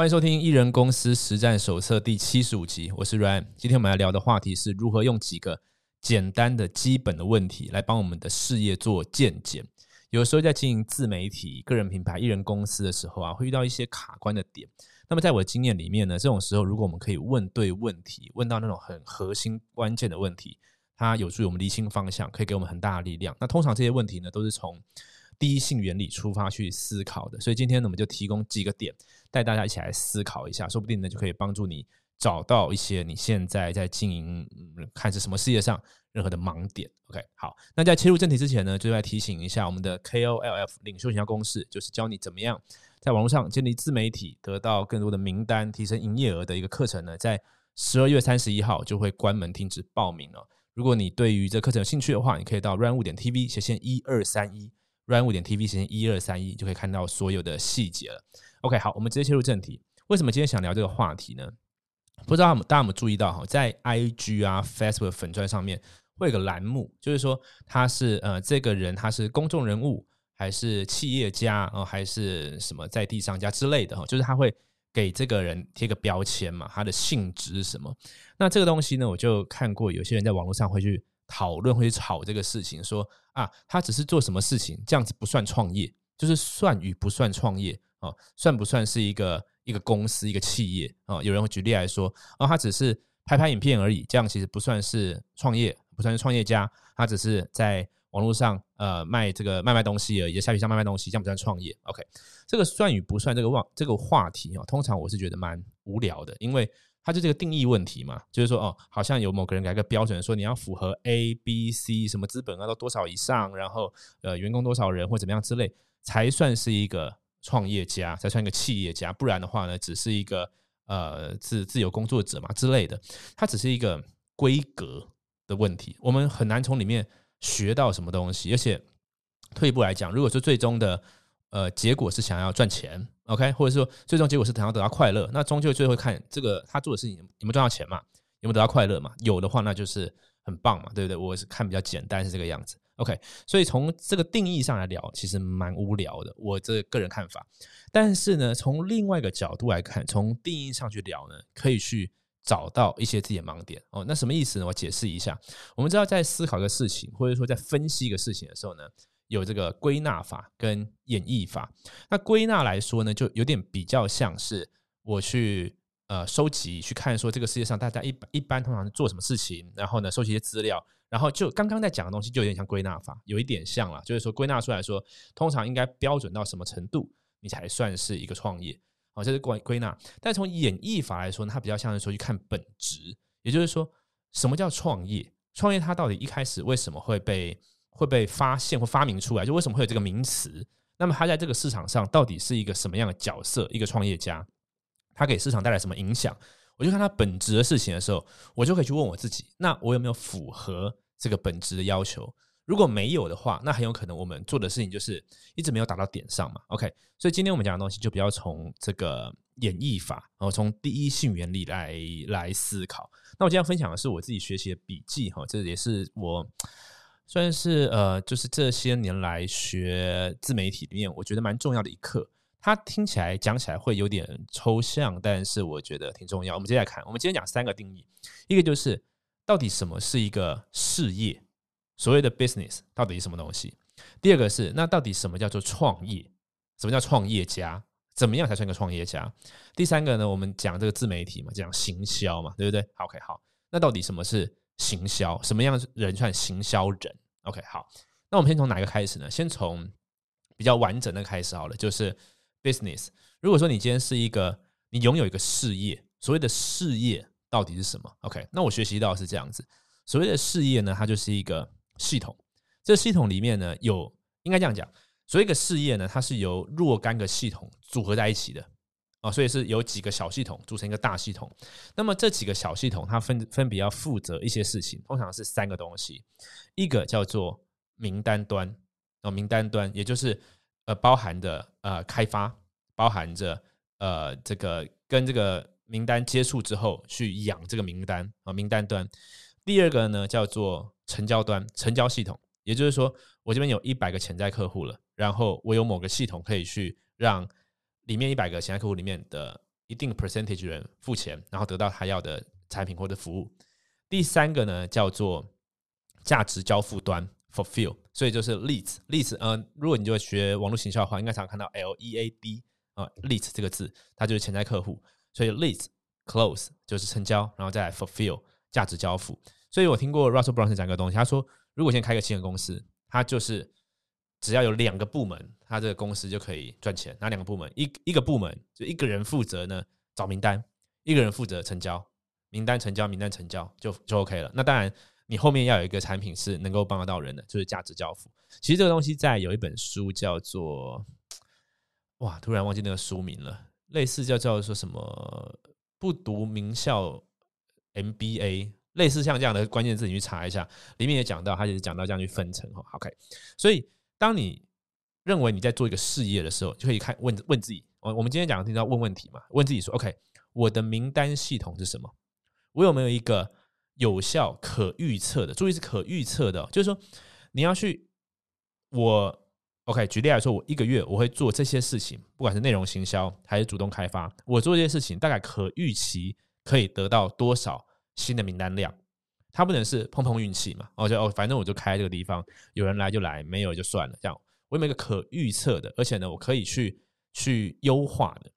欢迎收听《艺人公司实战手册》第七十五集，我是 Ryan。今天我们要聊的话题是如何用几个简单的基本的问题来帮我们的事业做鉴检。有时候在经营自媒体、个人品牌、艺人公司的时候啊，会遇到一些卡关的点。那么在我的经验里面呢，这种时候如果我们可以问对问题，问到那种很核心关键的问题，它有助于我们厘清方向，可以给我们很大的力量。那通常这些问题呢，都是从第一性原理出发去思考的。所以今天呢，我们就提供几个点。带大家一起来思考一下，说不定呢就可以帮助你找到一些你现在在经营看是什么事业上任何的盲点。OK，好，那在切入正题之前呢，就来提醒一下我们的 KOLF 领袖营销公式，就是教你怎么样在网络上建立自媒体，得到更多的名单，提升营业额的一个课程呢，在十二月三十一号就会关门停止报名了。如果你对于这课程有兴趣的话，你可以到 run 五点 TV 斜线一二三一，run 五点 TV 时间一二三一就可以看到所有的细节了。OK，好，我们直接切入正题。为什么今天想聊这个话题呢？不知道大家有没有注意到哈，在 IG 啊、Facebook 粉钻上面会有个栏目，就是说他是呃这个人他是公众人物还是企业家哦，还是什么在地商家之类的哈，就是他会给这个人贴个标签嘛，他的性质是什么？那这个东西呢，我就看过有些人在网络上会去讨论，会去吵这个事情，说啊，他只是做什么事情，这样子不算创业，就是算与不算创业。哦，算不算是一个一个公司一个企业啊？有人会举例来说，哦，他只是拍拍影片而已，这样其实不算是创业，不算是创业家，他只是在网络上呃卖这个卖卖东西而已，在虾皮上卖卖东西，这样不算创业。OK，这个算与不算这个话这个话题啊，通常我是觉得蛮无聊的，因为它就这个定义问题嘛，就是说哦，好像有某个人改个标准，说你要符合 A、B、C 什么资本啊到多少以上，然后呃员工多少人或怎么样之类，才算是一个。创业家才算一个企业家，不然的话呢，只是一个呃自自由工作者嘛之类的，它只是一个规格的问题，我们很难从里面学到什么东西。而且退一步来讲，如果说最终的呃结果是想要赚钱，OK，或者说最终结果是想要得到快乐，那终究最后看这个他做的事情有没有赚到钱嘛，有没有得到快乐嘛？有的话，那就是很棒嘛，对不对？我是看比较简单是这个样子。OK，所以从这个定义上来聊，其实蛮无聊的，我这个人看法。但是呢，从另外一个角度来看，从定义上去聊呢，可以去找到一些自己的盲点哦。那什么意思呢？我解释一下。我们知道，在思考一个事情，或者说在分析一个事情的时候呢，有这个归纳法跟演绎法。那归纳来说呢，就有点比较像是我去。呃，收集去看说这个世界上大家一一般通常是做什么事情，然后呢，收集一些资料，然后就刚刚在讲的东西就有点像归纳法，有一点像了，就是说归纳出来说，通常应该标准到什么程度，你才算是一个创业，好，这是归归纳。但从演绎法来说，它比较像是说去看本质，也就是说，什么叫创业？创业它到底一开始为什么会被会被发现或发明出来？就为什么会有这个名词？那么它在这个市场上到底是一个什么样的角色？一个创业家？它给市场带来什么影响？我就看它本质的事情的时候，我就可以去问我自己：那我有没有符合这个本质的要求？如果没有的话，那很有可能我们做的事情就是一直没有打到点上嘛。OK，所以今天我们讲的东西就比较从这个演绎法，然后从第一性原理来来思考。那我今天分享的是我自己学习的笔记哈，这也是我算是呃，就是这些年来学自媒体里面我觉得蛮重要的一课。它听起来讲起来会有点抽象，但是我觉得挺重要。我们接下来看，我们今天讲三个定义，一个就是到底什么是一个事业，所谓的 business 到底是什么东西？第二个是那到底什么叫做创业？什么叫创业家？怎么样才算一个创业家？第三个呢？我们讲这个自媒体嘛，讲行销嘛，对不对？OK，好，那到底什么是行销？什么样人算行销人？OK，好，那我们先从哪一个开始呢？先从比较完整的开始好了，就是。business，如果说你今天是一个，你拥有一个事业，所谓的事业到底是什么？OK，那我学习到是这样子，所谓的事业呢，它就是一个系统，这系统里面呢有，应该这样讲，所谓一个事业呢，它是由若干个系统组合在一起的啊，所以是有几个小系统组成一个大系统，那么这几个小系统它分分别要负责一些事情，通常是三个东西，一个叫做名单端哦，名单端也就是。呃，包含的呃开发，包含着呃这个跟这个名单接触之后去养这个名单啊，名单端。第二个呢叫做成交端，成交系统，也就是说我这边有一百个潜在客户了，然后我有某个系统可以去让里面一百个潜在客户里面的一定 percentage 人付钱，然后得到他要的产品或者服务。第三个呢叫做价值交付端 fulfill，所以就是 leads，leads，呃，如果你就学网络行销的话，应该常看到 L E A D 啊，leads 这个字，它就是潜在客户。所以 leads close 就是成交，然后再来 fulfill 价值交付。所以我听过 Russell Brunson 讲一个东西，他说，如果先开个新的公司，他就是只要有两个部门，他这个公司就可以赚钱。哪两个部门？一一个部门就一个人负责呢找名单，一个人负责成交，名单成交，名单成交就就 OK 了。那当然，你后面要有一个产品是能够帮得到人的，就是价值交付。其实这个东西在有一本书叫做，哇，突然忘记那个书名了，类似叫叫说什么不读名校 MBA。类似像这样的关键字，你去查一下，里面也讲到，他就是讲到这样去分成哈。OK，所以当你认为你在做一个事业的时候，就可以看问问自己，我我们今天讲的听到问问题嘛，问自己说，OK，我的名单系统是什么？我有没有一个有效、可预测的？注意是可预测的，就是说你要去我 OK，举例来说，我一个月我会做这些事情，不管是内容行销还是主动开发，我做这些事情大概可预期可以得到多少？新的名单量，它不能是碰碰运气嘛？哦，就哦，反正我就开这个地方，有人来就来，没有就算了。这样，我有没有一个可预测的？而且呢，我可以去去优化的。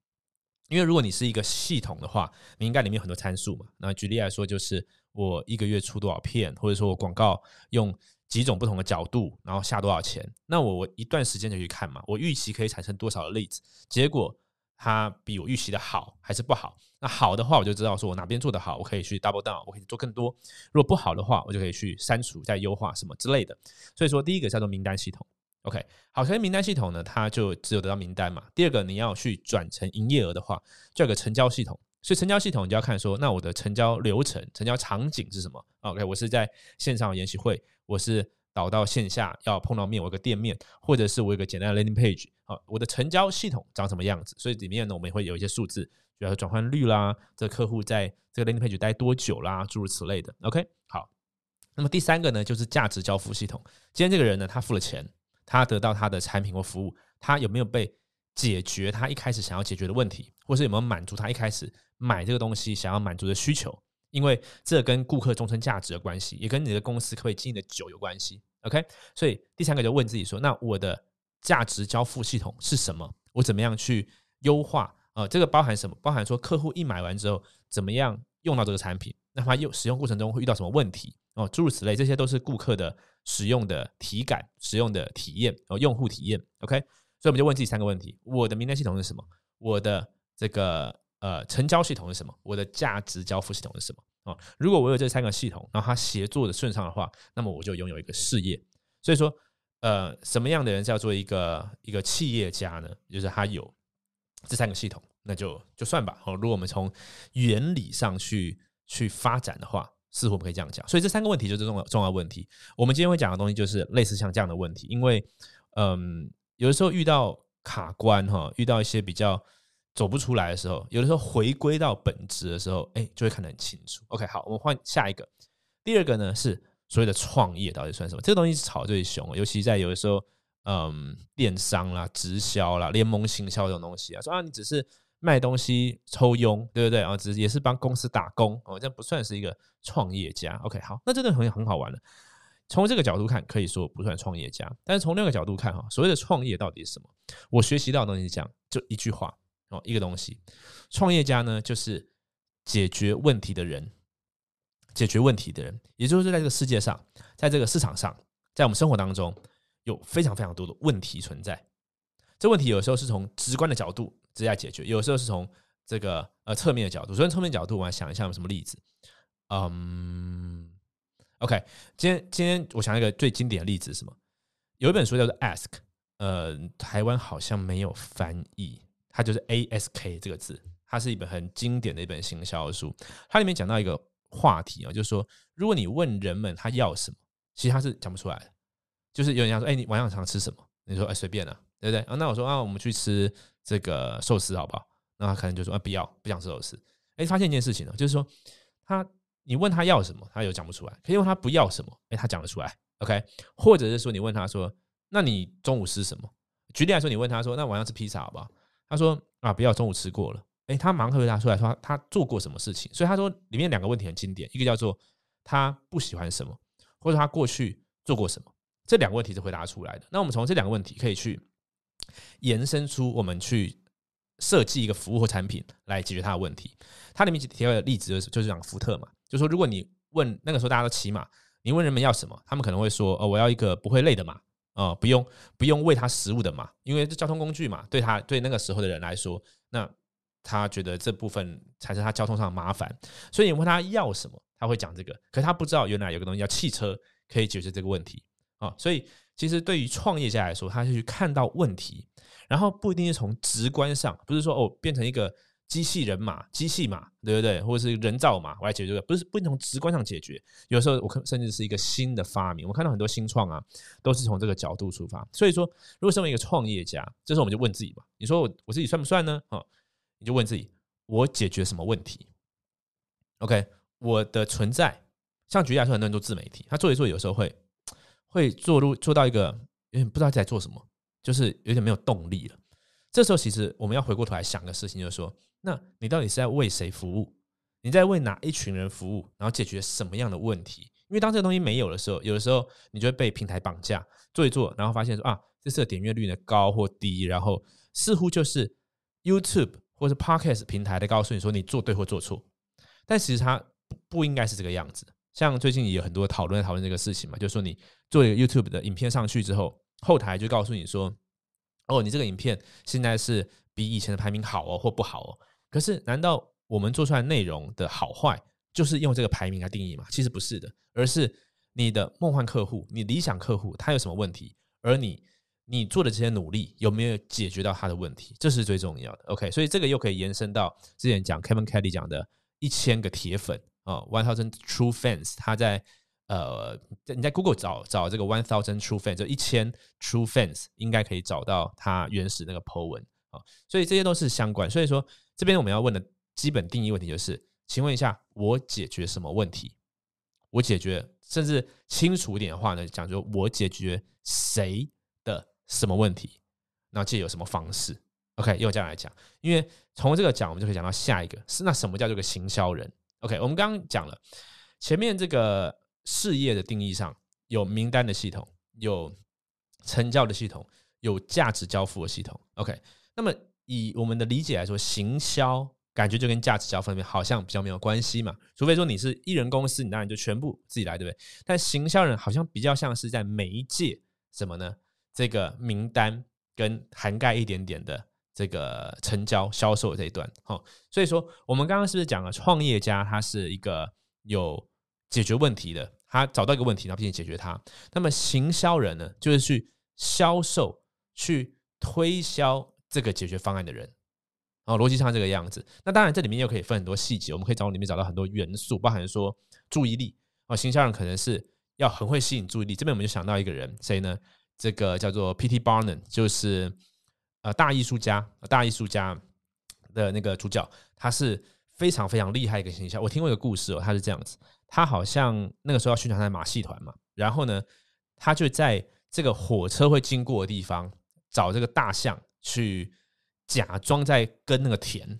因为如果你是一个系统的话，你应该里面有很多参数嘛。那举例来说，就是我一个月出多少片，或者说我广告用几种不同的角度，然后下多少钱，那我我一段时间就去看嘛，我预期可以产生多少的例子，结果。它比我预期的好还是不好？那好的话，我就知道说我哪边做的好，我可以去 double down，我可以做更多。如果不好的话，我就可以去删除、再优化什么之类的。所以说，第一个叫做名单系统。OK，好，所以名单系统呢，它就只有得到名单嘛。第二个，你要去转成营业额的话，就有个成交系统。所以成交系统你就要看说，那我的成交流程、成交场景是什么？OK，我是在线上研习会，我是。导到线下要碰到面，我有个店面，或者是我有个简单的 landing page，好，我的成交系统长什么样子？所以里面呢，我们也会有一些数字，比如说转换率啦，这客户在这个 landing page 待多久啦，诸如此类的。OK，好。那么第三个呢，就是价值交付系统。今天这个人呢，他付了钱，他得到他的产品或服务，他有没有被解决他一开始想要解决的问题，或是有没有满足他一开始买这个东西想要满足的需求？因为这跟顾客终身价值的关系，也跟你的公司可以经营的久有关系。OK，所以第三个就问自己说：那我的价值交付系统是什么？我怎么样去优化？呃，这个包含什么？包含说客户一买完之后，怎么样用到这个产品？那他用使用过程中会遇到什么问题？哦，诸如此类，这些都是顾客的使用的体感、使用的体验哦，用户体验。OK，所以我们就问自己三个问题：我的名单系统是什么？我的这个。呃，成交系统是什么？我的价值交付系统是什么？哦，如果我有这三个系统，然后它协作的顺畅的话，那么我就拥有一个事业。所以说，呃，什么样的人叫做一个一个企业家呢？就是他有这三个系统，那就就算吧。哦，如果我们从原理上去去发展的话，似乎不可以这样讲。所以这三个问题就是重要重要问题。我们今天会讲的东西就是类似像这样的问题，因为嗯，有的时候遇到卡关哈，遇到一些比较。走不出来的时候，有的时候回归到本质的时候，哎，就会看得很清楚。OK，好，我们换下一个。第二个呢是所谓的创业到底算什么？这个东西是炒最凶，尤其在有的时候，嗯，电商啦、直销啦、联盟行销这种东西啊，说啊，你只是卖东西抽佣，对不对啊？只也是帮公司打工哦，这不算是一个创业家。OK，好，那真的很很好玩了。从这个角度看，可以说不算创业家，但是从另一个角度看，哈，所谓的创业到底是什么？我学习到的东西讲，就一句话哦。一个东西，创业家呢，就是解决问题的人，解决问题的人，也就是在这个世界上，在这个市场上，在我们生活当中，有非常非常多的问题存在。这问题有时候是从直观的角度直接解决，有时候是从这个呃侧面的角度。所以侧面角度，我来想一下有什么例子。嗯，OK，今天今天我想一个最经典的例子是什么？有一本书叫做《Ask》，呃，台湾好像没有翻译。它就是 A S K 这个字，它是一本很经典的一本行销书。它里面讲到一个话题啊，就是说，如果你问人们他要什么，其实他是讲不出来的。就是有人讲说，哎，你晚上常吃什么？你说，哎，随便啊，对不对？啊，那我说啊，我们去吃这个寿司好不好？那他可能就说，啊，不要，不想吃寿司。哎，发现一件事情呢，就是说，他你问他要什么，他有讲不出来；可以问他不要什么，哎，他讲得出来。OK，或者是说，你问他说，那你中午吃什么？举例来说，你问他说，那晚上吃披萨好不好？他说啊，不要中午吃过了。哎，他马上回答出来说他做过什么事情。所以他说里面两个问题很经典，一个叫做他不喜欢什么，或者他过去做过什么。这两个问题是回答出来的。那我们从这两个问题可以去延伸出我们去设计一个服务或产品来解决它的问题。它里面提到的例子就是就是讲福特嘛，就说如果你问那个时候大家都骑马，你问人们要什么，他们可能会说哦，我要一个不会累的马。啊，不用不用喂它食物的马，因为这交通工具嘛，对他对那个时候的人来说，那他觉得这部分才是他交通上的麻烦，所以你问他要什么，他会讲这个，可是他不知道原来有个东西叫汽车可以解决这个问题啊，所以其实对于创业家来说，他是去看到问题，然后不一定是从直观上，不是说哦变成一个。机器人马、机器马，对不对？或者是人造马，我来解决，不是不从直观上解决。有时候我看，甚至是一个新的发明。我看到很多新创啊，都是从这个角度出发。所以说，如果身为一个创业家，这时候我们就问自己嘛：你说我我自己算不算呢？啊，你就问自己，我解决什么问题？OK，我的存在，像举例来说，很多人做自媒体，他做一做，有时候会会做入做到一个有点不知道在做什么，就是有点没有动力了。这时候，其实我们要回过头来想个事情，就是说。那你到底是在为谁服务？你在为哪一群人服务？然后解决什么样的问题？因为当这个东西没有的时候，有的时候你就会被平台绑架，做一做，然后发现说啊，这次的点阅率呢高或低，然后似乎就是 YouTube 或者 Podcast 平台在告诉你说你做对或做错，但其实它不不应该是这个样子。像最近也有很多讨论讨论这个事情嘛，就是说你做一个 YouTube 的影片上去之后，后台就告诉你说，哦，你这个影片现在是比以前的排名好哦，或不好哦。可是，难道我们做出来内容的好坏就是用这个排名来定义吗？其实不是的，而是你的梦幻客户、你理想客户他有什么问题，而你你做的这些努力有没有解决到他的问题，这是最重要的。OK，所以这个又可以延伸到之前讲 Kevin Kelly 讲的一千个铁粉啊，One Thousand True Fans，他在呃你在 Google 找找这个 One Thousand True Fans，就一千 True Fans 应该可以找到他原始那个 po 文啊，所以这些都是相关，所以说。这边我们要问的基本定义问题就是：请问一下，我解决什么问题？我解决，甚至清楚一点的话呢，讲说我解决谁的什么问题？那借有什么方式？OK，用这样来讲，因为从这个讲，我们就可以讲到下一个是那什么叫做个行销人？OK，我们刚刚讲了前面这个事业的定义上有名单的系统，有成交的系统，有价值交付的系统。OK，那么。以我们的理解来说，行销感觉就跟价值交方面好像比较没有关系嘛。除非说你是艺人公司，你当然就全部自己来，对不对？但行销人好像比较像是在媒介什么呢？这个名单跟涵盖一点点的这个成交销售这一段。好，所以说我们刚刚是不是讲了创业家他是一个有解决问题的，他找到一个问题，然后并且解决它。那么行销人呢，就是去销售、去推销。这个解决方案的人，哦，逻辑上这个样子。那当然，这里面又可以分很多细节，我们可以从里面找到很多元素，包含说注意力哦，行销人可能是要很会吸引注意力。这边我们就想到一个人，谁呢？这个叫做 P.T. Barnum，就是呃大艺术家，大艺术家的那个主角，他是非常非常厉害一个形象。我听过一个故事哦，他是这样子，他好像那个时候要宣传他的马戏团嘛，然后呢，他就在这个火车会经过的地方找这个大象。去假装在跟那个田，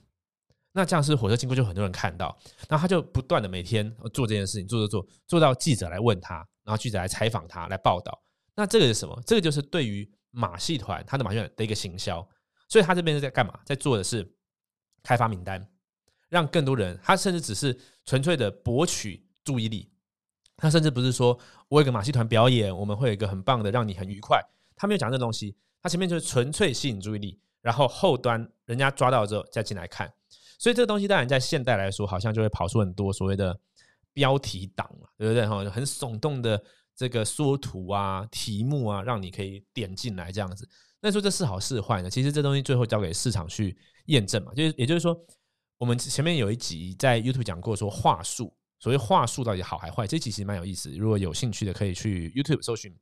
那这样是火车经过就很多人看到，然后他就不断的每天做这件事情，做做做，做到记者来问他，然后记者来采访他，来报道。那这个是什么？这个就是对于马戏团他的马戏团的一个行销。所以他这边是在干嘛？在做的是开发名单，让更多人。他甚至只是纯粹的博取注意力。他甚至不是说我有个马戏团表演，我们会有一个很棒的，让你很愉快。他没有讲这东西。他前面就是纯粹吸引注意力，然后后端人家抓到之后再进来看，所以这个东西当然在现代来说，好像就会跑出很多所谓的标题党了，对不对？哈，很耸动的这个缩图啊、题目啊，让你可以点进来这样子。那说这是好是坏呢？其实这东西最后交给市场去验证嘛。就是也就是说，我们前面有一集在 YouTube 讲过，说话术，所谓话术到底好还坏？这集其实蛮有意思，如果有兴趣的可以去 YouTube 搜寻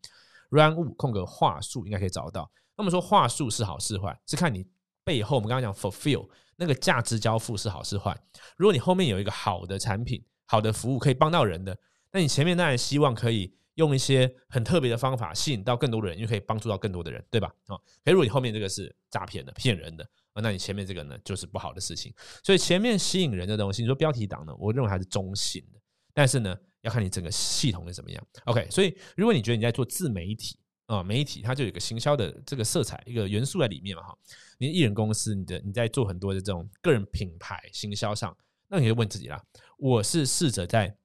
“run 物”空格话术，应该可以找到。那么说话术是好是坏，是看你背后我们刚刚讲 fulfill 那个价值交付是好是坏。如果你后面有一个好的产品、好的服务可以帮到人的，那你前面当然希望可以用一些很特别的方法吸引到更多的人，因为可以帮助到更多的人，对吧？啊，可如果你后面这个是诈骗的、骗人的那你前面这个呢就是不好的事情。所以前面吸引人的东西，你说标题党呢，我认为它是中性的，但是呢，要看你整个系统是怎么样。OK，所以如果你觉得你在做自媒体啊，媒体它就有个行销的这个色彩一个元素在里面嘛哈。你艺人公司，你的你在做很多的这种个人品牌行销上，那你就问自己啦，我是试着在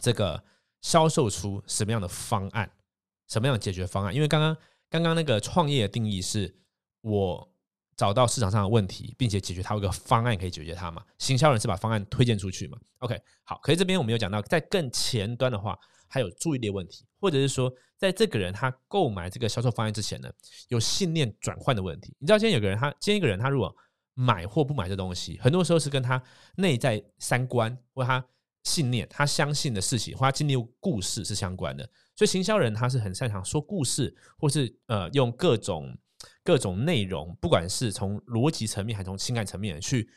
这个销售出什么样的方案？什么样的解决方案？因为刚刚刚刚那个创业的定义是我找到市场上的问题，并且解决它，有个方案可以解决它嘛？行销人是把方案推荐出去嘛？OK，好。可是这边我们有讲到，在更前端的话，还有注意力问题，或者是说，在这个人他购买这个销售方案之前呢，有信念转换的问题。你知道，今天有个人，他今天一个人，他如果买或不买这东西，很多时候是跟他内在三观或他信念、他相信的事情或他经历故事是相关的。所以行销人他是很擅长说故事，或是呃用各种各种内容，不管是从逻辑层面还是从情感层面去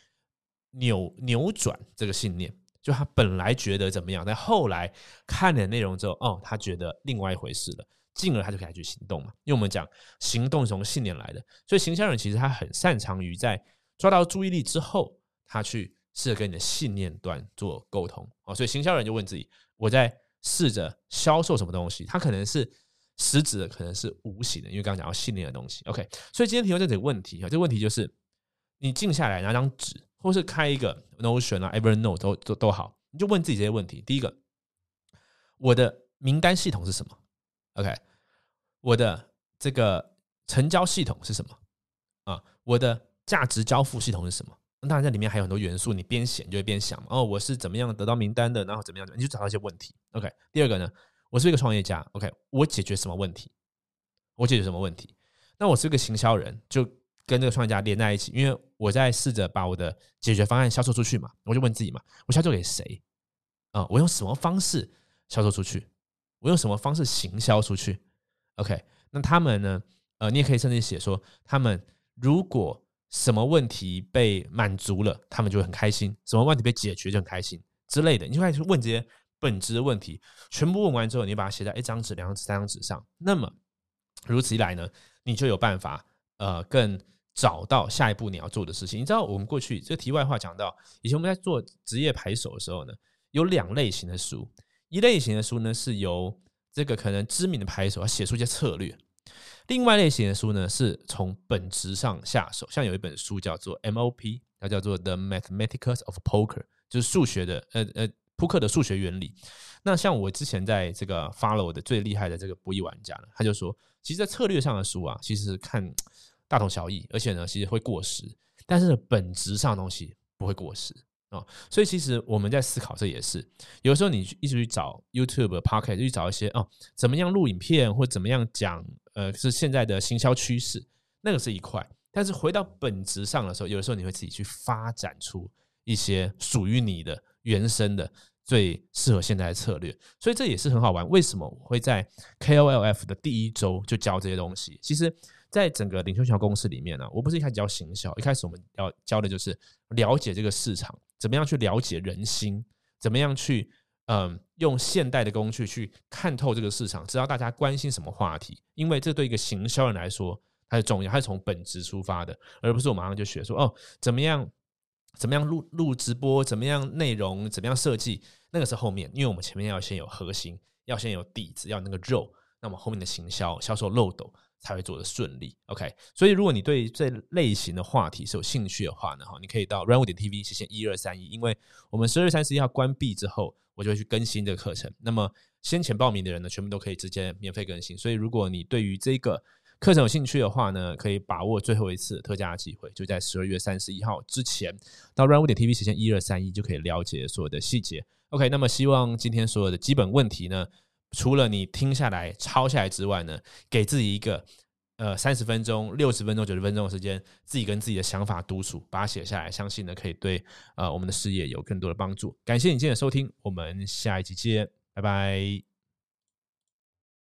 扭扭转这个信念。就他本来觉得怎么样，但后来看了内容之后，哦，他觉得另外一回事了，进而他就可以去行动嘛。因为我们讲行动是从信念来的，所以行销人其实他很擅长于在抓到注意力之后，他去试着跟你的信念端做沟通啊。所以行销人就问自己：我在。试着销售什么东西，它可能是实质的，可能是无形的，因为刚刚讲到信念的东西。OK，所以今天提出这个问题啊，这个问题就是，你静下来拿张纸，或是开一个 Notion 啊，Evernote 都都都好，你就问自己这些问题。第一个，我的名单系统是什么？OK，我的这个成交系统是什么？啊，我的价值交付系统是什么？当然，在里面还有很多元素，你边写就会边想。哦，我是怎么样得到名单的？然后怎么样？你就找到一些问题。OK，第二个呢，我是一个创业家。OK，我解决什么问题？我解决什么问题？那我是一个行销人，就跟这个创业家连在一起，因为我在试着把我的解决方案销售出去嘛。我就问自己嘛，我销售给谁？啊，我用什么方式销售出去？我用什么方式行销出去？OK，那他们呢？呃，你也可以甚至写说，他们如果。什么问题？被满足了，他们就会很开心；什么问题？被解决就很开心之类的。你就开始问这些本质的问题，全部问完之后，你把它写在一张纸、两张纸、三张纸上。那么如此一来呢，你就有办法呃，更找到下一步你要做的事情。你知道，我们过去这题。外话讲到，以前我们在做职业牌手的时候呢，有两类型的书，一类型的书呢是由这个可能知名的牌手要写出一些策略。另外类型的书呢，是从本质上下手，像有一本书叫做 MOP，它叫做 The Mathematics of Poker，就是数学的呃呃扑克的数学原理。那像我之前在这个 follow 的最厉害的这个博弈玩家呢，他就说，其实，在策略上的书啊，其实看大同小异，而且呢，其实会过时，但是本质上的东西不会过时。哦，所以其实我们在思考，这也是有的时候你一直去找 YouTube、Pocket 去找一些哦，怎么样录影片或怎么样讲，呃，是现在的行销趋势，那个是一块。但是回到本质上的时候，有的时候你会自己去发展出一些属于你的原生的、最适合现在的策略。所以这也是很好玩。为什么我会在 KOLF 的第一周就教这些东西？其实。在整个领袖销公司里面呢，我不是一开始教行销，一开始我们要教的就是了解这个市场，怎么样去了解人心，怎么样去嗯用现代的工具去看透这个市场，知道大家关心什么话题，因为这对一个行销人来说它是重要，它是从本质出发的，而不是我马上就学说哦怎么样怎么样录录直播，怎么样内容，怎么样设计，那个是后面，因为我们前面要先有核心，要先有底子，要那个肉，那么后面的行销销售漏斗。才会做的顺利，OK。所以如果你对这类型的话题是有兴趣的话呢，哈，你可以到 run 五点 TV 实现一二三一，因为我们十二月三十一号关闭之后，我就会去更新这个课程。那么先前报名的人呢，全部都可以直接免费更新。所以如果你对于这个课程有兴趣的话呢，可以把握最后一次特价机会，就在十二月三十一号之前到 run 五点 TV 实现一二三一，就可以了解所有的细节。OK，那么希望今天所有的基本问题呢。除了你听下来、抄下来之外呢，给自己一个呃三十分钟、六十分钟、九十分钟的时间，自己跟自己的想法独处，把它写下来，相信呢可以对呃我们的事业有更多的帮助。感谢你今天的收听，我们下一集见，拜拜。